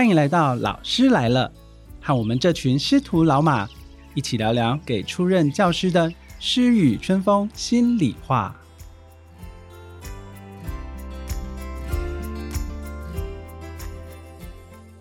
欢迎来到老师来了，和我们这群师徒老马一起聊聊给初任教师的诗与春风心里话。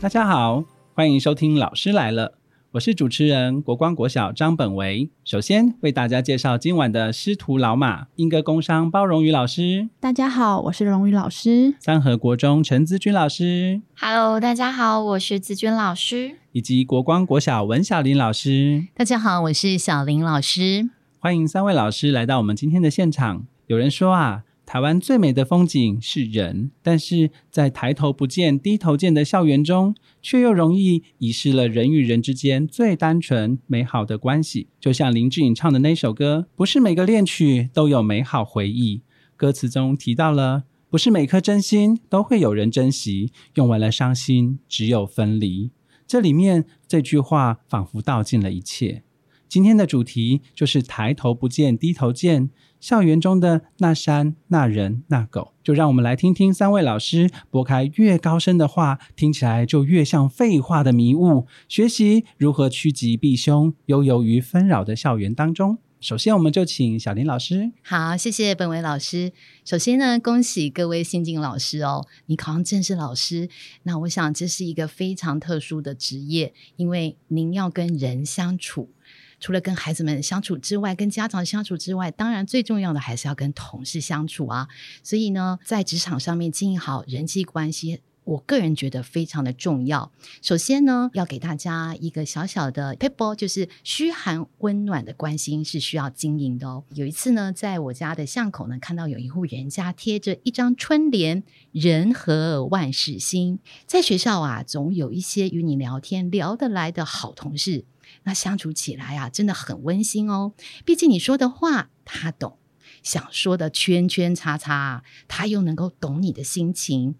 大家好，欢迎收听《老师来了》，我是主持人国光国小张本维。首先为大家介绍今晚的师徒老马：英歌工商包荣宇老师，大家好，我是荣宇老师；三和国中陈资君老师，Hello，大家好，我是资君老师；以及国光国小文小林老师，大家好，我是小林老师。欢迎三位老师来到我们今天的现场。有人说啊。台湾最美的风景是人，但是在抬头不见低头见的校园中，却又容易遗失了人与人之间最单纯美好的关系。就像林志颖唱的那首歌，不是每个恋曲都有美好回忆。歌词中提到了，不是每颗真心都会有人珍惜，用完了伤心，只有分离。这里面这句话仿佛道尽了一切。今天的主题就是抬头不见低头见。校园中的那山、那人、那狗，就让我们来听听三位老师拨开越高深的话，听起来就越像废话的迷雾，学习如何趋吉避凶，悠游于纷扰的校园当中。首先，我们就请小林老师。好，谢谢本伟老师。首先呢，恭喜各位新进老师哦，你考上正式老师。那我想这是一个非常特殊的职业，因为您要跟人相处。除了跟孩子们相处之外，跟家长相处之外，当然最重要的还是要跟同事相处啊。所以呢，在职场上面经营好人际关系，我个人觉得非常的重要。首先呢，要给大家一个小小的 people，就是嘘寒温暖的关心是需要经营的哦。有一次呢，在我家的巷口呢，看到有一户人家贴着一张春联：“人和万事兴。”在学校啊，总有一些与你聊天聊得来的好同事。那相处起来啊，真的很温馨哦。毕竟你说的话他懂，想说的圈圈叉叉，他又能够懂你的心情。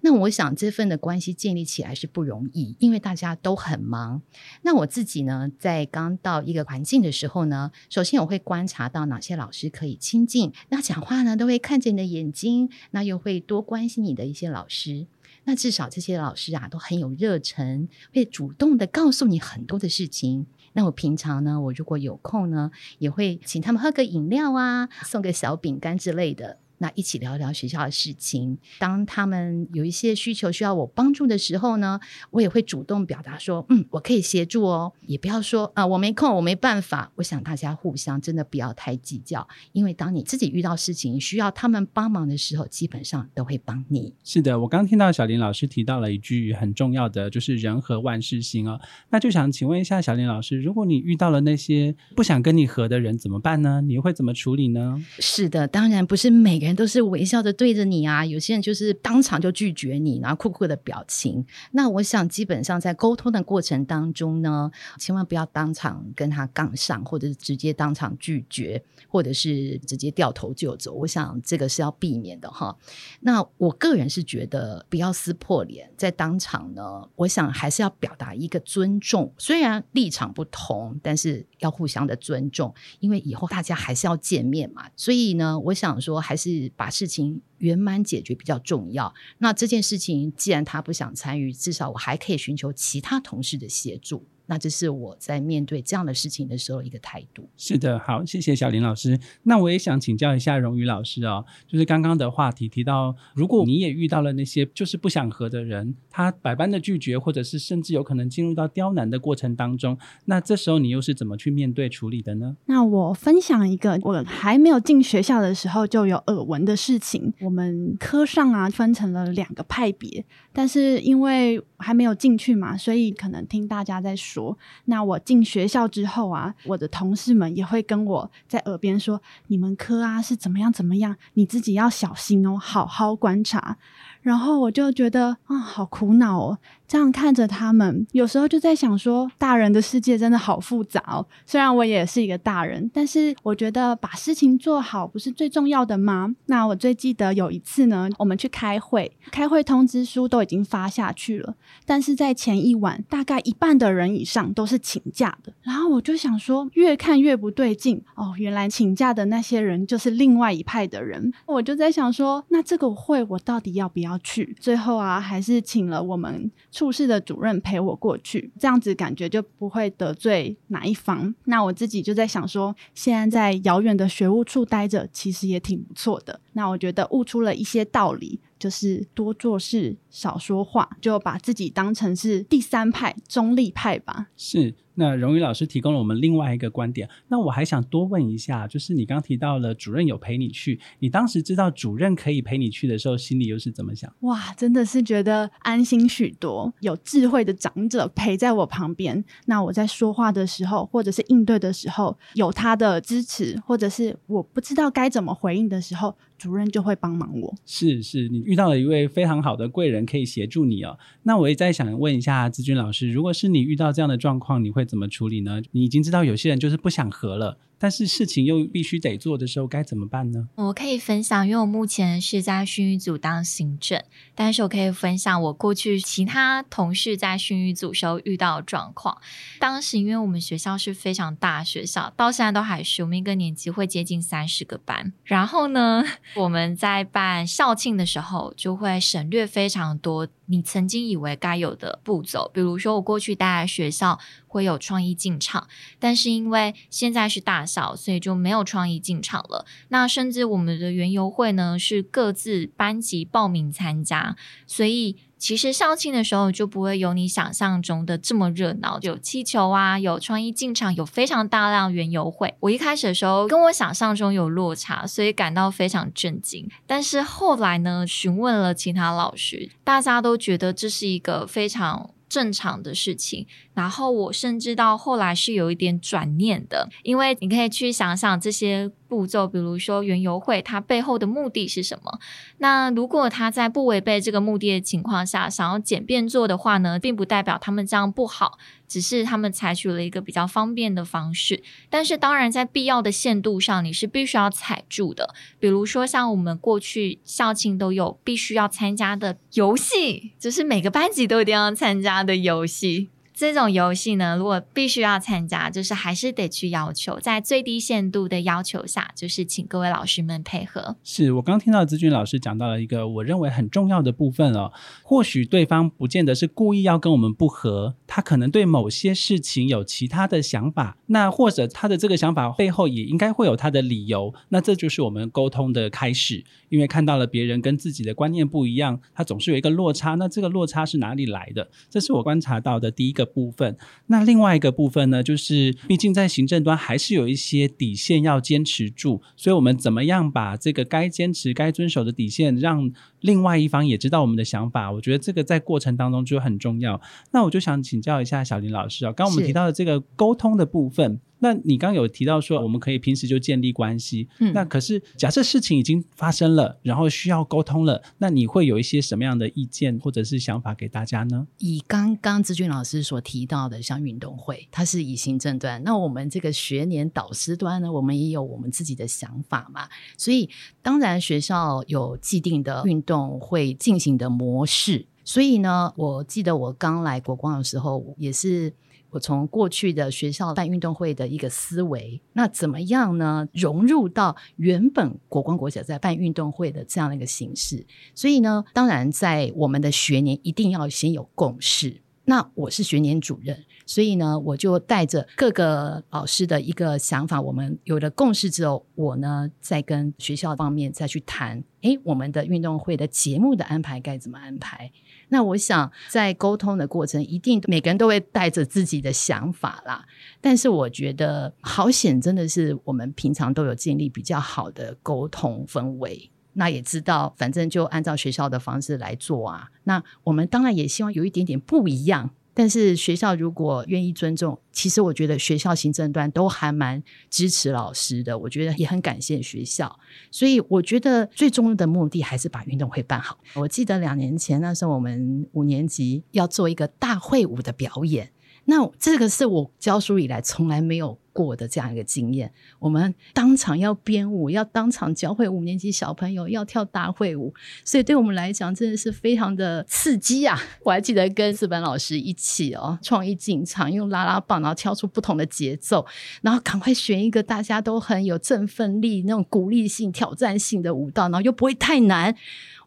那我想这份的关系建立起来是不容易，因为大家都很忙。那我自己呢，在刚到一个环境的时候呢，首先我会观察到哪些老师可以亲近，那讲话呢都会看着你的眼睛，那又会多关心你的一些老师。那至少这些老师啊都很有热忱，会主动的告诉你很多的事情。那我平常呢，我如果有空呢，也会请他们喝个饮料啊，送个小饼干之类的。那一起聊聊学校的事情。当他们有一些需求需要我帮助的时候呢，我也会主动表达说：“嗯，我可以协助哦。”也不要说啊，我没空，我没办法。我想大家互相真的不要太计较，因为当你自己遇到事情需要他们帮忙的时候，基本上都会帮你。是的，我刚听到小林老师提到了一句很重要的，就是“人和万事兴”哦。那就想请问一下小林老师，如果你遇到了那些不想跟你合的人，怎么办呢？你会怎么处理呢？是的，当然不是每个。人都是微笑着对着你啊，有些人就是当场就拒绝你，然后酷酷的表情。那我想，基本上在沟通的过程当中呢，千万不要当场跟他杠上，或者是直接当场拒绝，或者是直接掉头就走。我想这个是要避免的哈。那我个人是觉得不要撕破脸，在当场呢，我想还是要表达一个尊重，虽然立场不同，但是要互相的尊重，因为以后大家还是要见面嘛。所以呢，我想说还是。把事情圆满解决比较重要。那这件事情既然他不想参与，至少我还可以寻求其他同事的协助。那这是我在面对这样的事情的时候一个态度。是的，好，谢谢小林老师。那我也想请教一下荣宇老师哦，就是刚刚的话题提到，如果你也遇到了那些就是不想和的人，他百般的拒绝，或者是甚至有可能进入到刁难的过程当中，那这时候你又是怎么去面对处理的呢？那我分享一个我还没有进学校的时候就有耳闻的事情。我们科上啊分成了两个派别，但是因为还没有进去嘛，所以可能听大家在说。说，那我进学校之后啊，我的同事们也会跟我在耳边说，你们科啊是怎么样怎么样，你自己要小心哦，好好观察。然后我就觉得啊，好苦恼哦。这样看着他们，有时候就在想说，大人的世界真的好复杂哦。虽然我也是一个大人，但是我觉得把事情做好不是最重要的吗？那我最记得有一次呢，我们去开会，开会通知书都已经发下去了，但是在前一晚，大概一半的人以上都是请假的。然后我就想说，越看越不对劲哦，原来请假的那些人就是另外一派的人。我就在想说，那这个会我到底要不要去？最后啊，还是请了我们。处室的主任陪我过去，这样子感觉就不会得罪哪一方。那我自己就在想说，现在在遥远的学务处待着，其实也挺不错的。那我觉得悟出了一些道理。就是多做事，少说话，就把自己当成是第三派、中立派吧。是。那荣宇老师提供了我们另外一个观点。那我还想多问一下，就是你刚提到了主任有陪你去，你当时知道主任可以陪你去的时候，心里又是怎么想？哇，真的是觉得安心许多，有智慧的长者陪在我旁边。那我在说话的时候，或者是应对的时候，有他的支持，或者是我不知道该怎么回应的时候。主任就会帮忙我，是是，你遇到了一位非常好的贵人，可以协助你哦。那我也在想问一下志军老师，如果是你遇到这样的状况，你会怎么处理呢？你已经知道有些人就是不想和了。但是事情又必须得做的时候该怎么办呢？我可以分享，因为我目前是在训育组当行政，但是我可以分享我过去其他同事在训育组时候遇到的状况。当时因为我们学校是非常大学校，到现在都还是我们一个年级会接近三十个班。然后呢，我们在办校庆的时候就会省略非常多你曾经以为该有的步骤，比如说我过去待在学校。会有创意进场，但是因为现在是大小，所以就没有创意进场了。那甚至我们的园游会呢，是各自班级报名参加，所以其实校庆的时候就不会有你想象中的这么热闹，有气球啊，有创意进场，有非常大量原油会。我一开始的时候跟我想象中有落差，所以感到非常震惊。但是后来呢，询问了其他老师，大家都觉得这是一个非常。正常的事情，然后我甚至到后来是有一点转念的，因为你可以去想想这些。步骤，比如说原游会，它背后的目的是什么？那如果他在不违背这个目的的情况下，想要简便做的话呢，并不代表他们这样不好，只是他们采取了一个比较方便的方式。但是当然，在必要的限度上，你是必须要踩住的。比如说，像我们过去校庆都有必须要参加的游戏，就是每个班级都一定要参加的游戏。这种游戏呢，如果必须要参加，就是还是得去要求，在最低限度的要求下，就是请各位老师们配合。是我刚听到资军老师讲到了一个我认为很重要的部分哦，或许对方不见得是故意要跟我们不和，他可能对某些事情有其他的想法，那或者他的这个想法背后也应该会有他的理由，那这就是我们沟通的开始。因为看到了别人跟自己的观念不一样，他总是有一个落差，那这个落差是哪里来的？这是我观察到的第一个。部分，那另外一个部分呢，就是毕竟在行政端还是有一些底线要坚持住，所以我们怎么样把这个该坚持、该遵守的底线，让另外一方也知道我们的想法？我觉得这个在过程当中就很重要。那我就想请教一下小林老师啊，刚我们提到的这个沟通的部分。那你刚有提到说，我们可以平时就建立关系。嗯，那可是假设事情已经发生了，然后需要沟通了，那你会有一些什么样的意见或者是想法给大家呢？以刚刚志俊老师所提到的，像运动会，它是以行政端，那我们这个学年导师端呢，我们也有我们自己的想法嘛。所以当然学校有既定的运动会进行的模式。所以呢，我记得我刚来国光的时候也是。我从过去的学校办运动会的一个思维，那怎么样呢？融入到原本国光国小在办运动会的这样的一个形式。所以呢，当然在我们的学年一定要先有共识。那我是学年主任，所以呢，我就带着各个老师的一个想法，我们有了共识之后，我呢再跟学校方面再去谈，诶，我们的运动会的节目的安排该怎么安排？那我想在沟通的过程，一定每个人都会带着自己的想法啦。但是我觉得好险，真的是我们平常都有建立比较好的沟通氛围。那也知道，反正就按照学校的方式来做啊。那我们当然也希望有一点点不一样。但是学校如果愿意尊重，其实我觉得学校行政端都还蛮支持老师的。我觉得也很感谢学校，所以我觉得最终的目的还是把运动会办好。我记得两年前那时候，我们五年级要做一个大会舞的表演。那这个是我教书以来从来没有过的这样一个经验。我们当场要编舞，要当场教会五年级小朋友要跳大会舞，所以对我们来讲真的是非常的刺激啊！我还记得跟四班老师一起哦，创意进场，用拉拉棒，然后跳出不同的节奏，然后赶快选一个大家都很有振奋力、那种鼓励性、挑战性的舞蹈，然后又不会太难。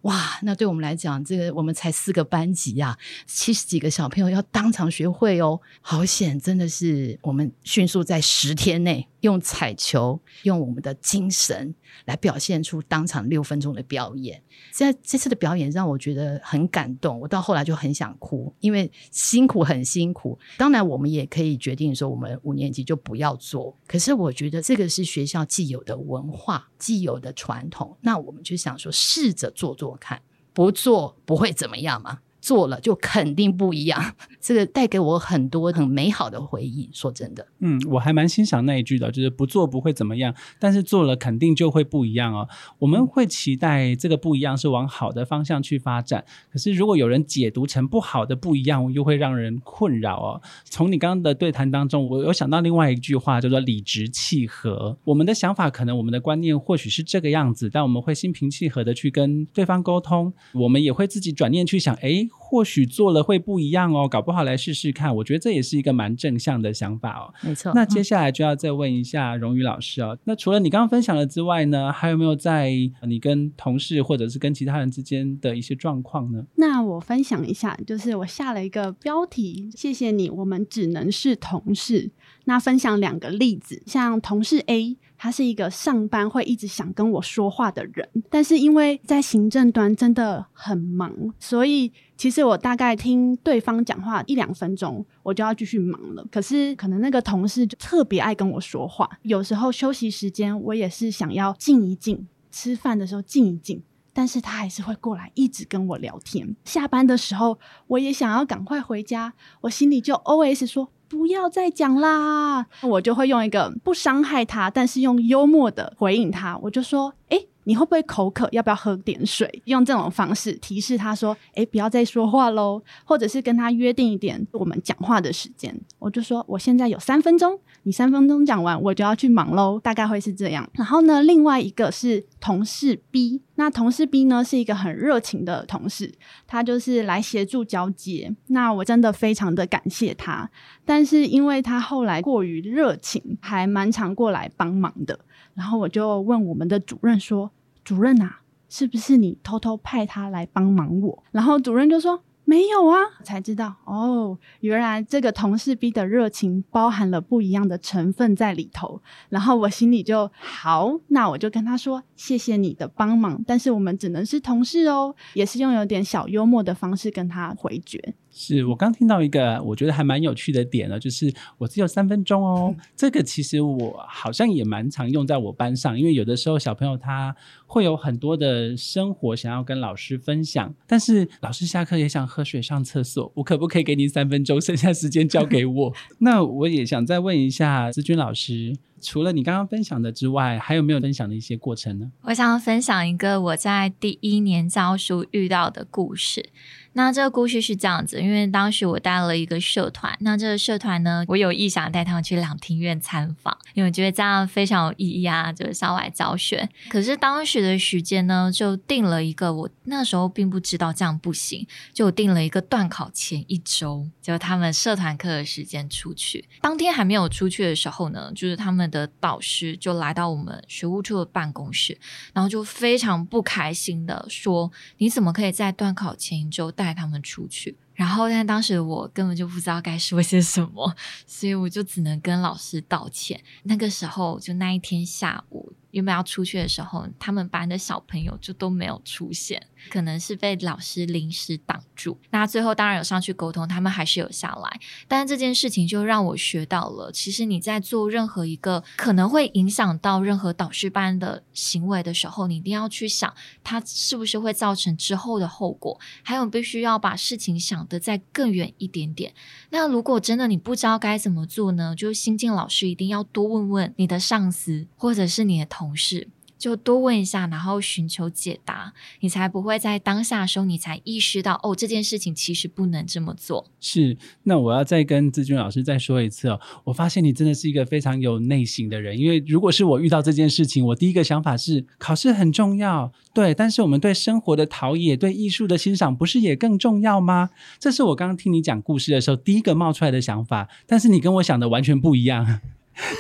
哇，那对我们来讲，这个我们才四个班级啊、七十几个小朋友要当场学会哦，好险！真的是我们迅速在十天内用彩球，用我们的精神来表现出当场六分钟的表演。现在这次的表演让我觉得很感动，我到后来就很想哭，因为辛苦很辛苦。当然，我们也可以决定说，我们五年级就不要做。可是我觉得这个是学校既有的文化、既有的传统，那我们就想说，试着做做看，不做不会怎么样嘛。做了就肯定不一样，这个带给我很多很美好的回忆。说真的，嗯，我还蛮欣赏那一句的，就是不做不会怎么样，但是做了肯定就会不一样哦。我们会期待这个不一样是往好的方向去发展，可是如果有人解读成不好的不一样，又会让人困扰哦。从你刚刚的对谈当中，我有想到另外一句话，叫做理直气和。我们的想法可能我们的观念或许是这个样子，但我们会心平气和的去跟对方沟通，我们也会自己转念去想，诶，或许做了会不一样哦，搞不好来试试看。我觉得这也是一个蛮正向的想法哦。没错。那接下来就要再问一下荣宇老师哦。那除了你刚刚分享了之外呢，还有没有在你跟同事或者是跟其他人之间的一些状况呢？那我分享一下，就是我下了一个标题，谢谢你，我们只能是同事。那分享两个例子，像同事 A，他是一个上班会一直想跟我说话的人，但是因为在行政端真的很忙，所以其实我大概听对方讲话一两分钟，我就要继续忙了。可是可能那个同事就特别爱跟我说话，有时候休息时间我也是想要静一静，吃饭的时候静一静。但是他还是会过来一直跟我聊天。下班的时候，我也想要赶快回家，我心里就 OS 说不要再讲啦。我就会用一个不伤害他，但是用幽默的回应他，我就说：诶，你会不会口渴？要不要喝点水？用这种方式提示他说：诶，不要再说话喽，或者是跟他约定一点我们讲话的时间。我就说我现在有三分钟。你三分钟讲完，我就要去忙喽，大概会是这样。然后呢，另外一个是同事 B，那同事 B 呢是一个很热情的同事，他就是来协助交接。那我真的非常的感谢他，但是因为他后来过于热情，还蛮常过来帮忙的。然后我就问我们的主任说：“主任啊，是不是你偷偷派他来帮忙我？”然后主任就说。没有啊，才知道哦，原来这个同事 B 的热情包含了不一样的成分在里头。然后我心里就好，那我就跟他说：“谢谢你的帮忙，但是我们只能是同事哦。”也是用有点小幽默的方式跟他回绝。是我刚听到一个我觉得还蛮有趣的点呢，就是我只有三分钟哦。这个其实我好像也蛮常用在我班上，因为有的时候小朋友他会有很多的生活想要跟老师分享，但是老师下课也想喝水上厕所，我可不可以给你三分钟，剩下时间交给我？那我也想再问一下思君老师，除了你刚刚分享的之外，还有没有分享的一些过程呢？我想分享一个我在第一年教书遇到的故事。那这个故事是这样子，因为当时我带了一个社团，那这个社团呢，我有意想带他们去两厅院参访，因为我觉得这样非常有意义啊，就是校外教学。可是当时的时间呢，就定了一个，我那时候并不知道这样不行，就定了一个断考前一周，就他们社团课的时间出去。当天还没有出去的时候呢，就是他们的导师就来到我们学务处的办公室，然后就非常不开心的说：“你怎么可以在断考前一周？”带他们出去，然后但当时我根本就不知道该说些什么，所以我就只能跟老师道歉。那个时候就那一天下午。原本要出去的时候，他们班的小朋友就都没有出现，可能是被老师临时挡住。那最后当然有上去沟通，他们还是有下来。但是这件事情就让我学到了，其实你在做任何一个可能会影响到任何导师班的行为的时候，你一定要去想，它是不是会造成之后的后果。还有必须要把事情想得再更远一点点。那如果真的你不知道该怎么做呢？就新进老师一定要多问问你的上司，或者是你的同同事，就多问一下，然后寻求解答，你才不会在当下的时候，你才意识到哦，这件事情其实不能这么做。是，那我要再跟志军老师再说一次哦。我发现你真的是一个非常有内心的人，因为如果是我遇到这件事情，我第一个想法是考试很重要，对，但是我们对生活的陶冶、对艺术的欣赏，不是也更重要吗？这是我刚刚听你讲故事的时候第一个冒出来的想法，但是你跟我想的完全不一样。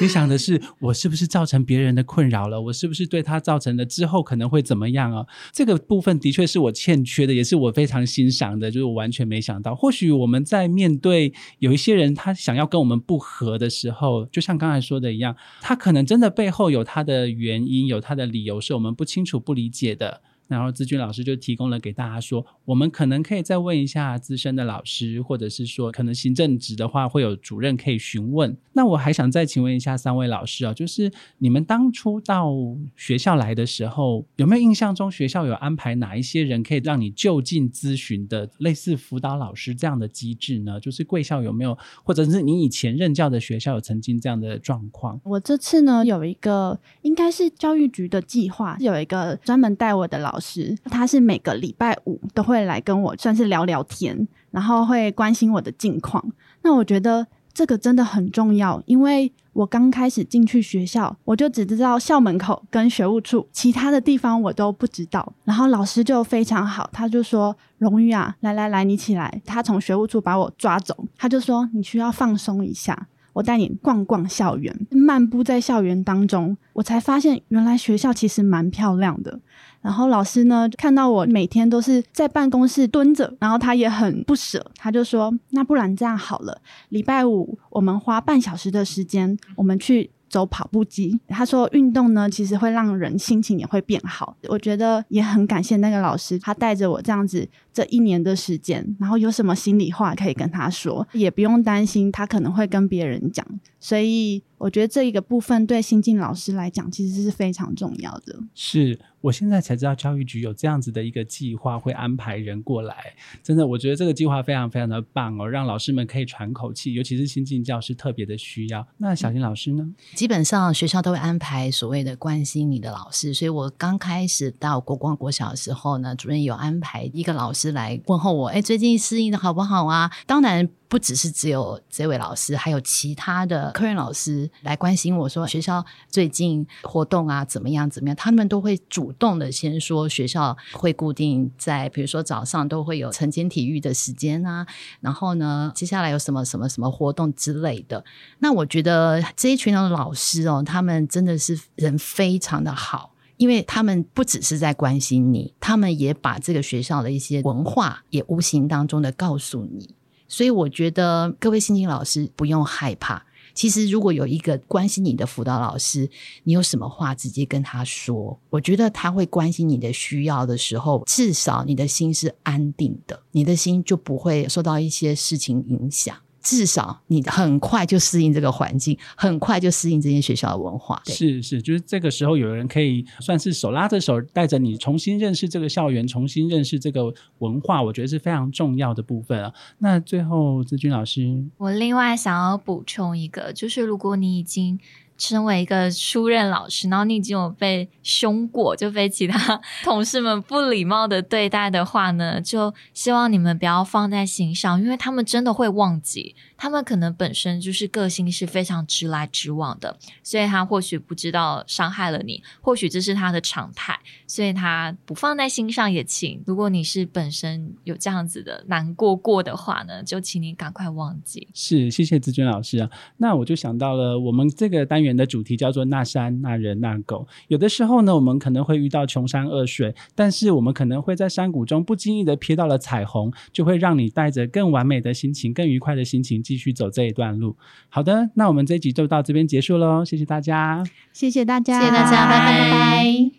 你想的是我是不是造成别人的困扰了？我是不是对他造成了之后可能会怎么样啊？这个部分的确是我欠缺的，也是我非常欣赏的，就是我完全没想到。或许我们在面对有一些人他想要跟我们不和的时候，就像刚才说的一样，他可能真的背后有他的原因，有他的理由是我们不清楚、不理解的。然后资君老师就提供了给大家说，我们可能可以再问一下资深的老师，或者是说可能行政职的话会有主任可以询问。那我还想再请问一下三位老师啊，就是你们当初到学校来的时候，有没有印象中学校有安排哪一些人可以让你就近咨询的类似辅导老师这样的机制呢？就是贵校有没有，或者是你以前任教的学校有曾经这样的状况？我这次呢有一个应该是教育局的计划，有一个专门带我的老。师，他是每个礼拜五都会来跟我算是聊聊天，然后会关心我的近况。那我觉得这个真的很重要，因为我刚开始进去学校，我就只知道校门口跟学务处，其他的地方我都不知道。然后老师就非常好，他就说：“荣誉啊，来来来，你起来。”他从学务处把我抓走，他就说：“你需要放松一下。”我带你逛逛校园，漫步在校园当中，我才发现原来学校其实蛮漂亮的。然后老师呢，看到我每天都是在办公室蹲着，然后他也很不舍，他就说：“那不然这样好了，礼拜五我们花半小时的时间，我们去。”走跑步机，他说运动呢，其实会让人心情也会变好。我觉得也很感谢那个老师，他带着我这样子这一年的时间，然后有什么心里话可以跟他说，也不用担心他可能会跟别人讲。所以我觉得这一个部分对新进老师来讲，其实是非常重要的。是。我现在才知道教育局有这样子的一个计划，会安排人过来。真的，我觉得这个计划非常非常的棒哦，让老师们可以喘口气，尤其是新进教师特别的需要。那小金老师呢？基本上学校都会安排所谓的关心你的老师，所以我刚开始到国光国小的时候呢，主任有安排一个老师来问候我，哎，最近适应的好不好啊？当然。不只是只有这位老师，还有其他的科任老师来关心我说学校最近活动啊怎么样怎么样，他们都会主动的先说学校会固定在，比如说早上都会有晨间体育的时间啊，然后呢接下来有什么什么什么活动之类的。那我觉得这一群的老师哦，他们真的是人非常的好，因为他们不只是在关心你，他们也把这个学校的一些文化也无形当中的告诉你。所以我觉得各位新进老师不用害怕。其实如果有一个关心你的辅导老师，你有什么话直接跟他说，我觉得他会关心你的需要的时候，至少你的心是安定的，你的心就不会受到一些事情影响。至少你很快就适应这个环境，很快就适应这间学校的文化。是是，就是这个时候有人可以算是手拉着手，带着你重新认识这个校园，重新认识这个文化，我觉得是非常重要的部分啊。那最后，志军老师，我另外想要补充一个，就是如果你已经。身为一个初任老师，然后你已经有被凶过，就被其他 同事们不礼貌的对待的话呢，就希望你们不要放在心上，因为他们真的会忘记，他们可能本身就是个性是非常直来直往的，所以他或许不知道伤害了你，或许这是他的常态，所以他不放在心上也请。如果你是本身有这样子的难过过的话呢，就请你赶快忘记。是，谢谢志娟老师啊。那我就想到了我们这个单元。的主题叫做那山那人那狗。有的时候呢，我们可能会遇到穷山恶水，但是我们可能会在山谷中不经意的瞥到了彩虹，就会让你带着更完美的心情、更愉快的心情继续走这一段路。好的，那我们这集就到这边结束喽，谢谢大家，谢谢大家，谢谢大家，拜拜。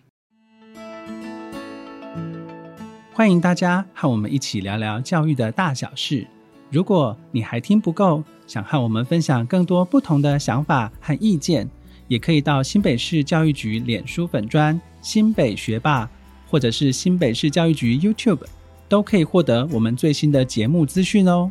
欢迎大家和我们一起聊聊教育的大小事。如果你还听不够，想和我们分享更多不同的想法和意见，也可以到新北市教育局脸书粉专新北学霸，或者是新北市教育局 YouTube，都可以获得我们最新的节目资讯哦。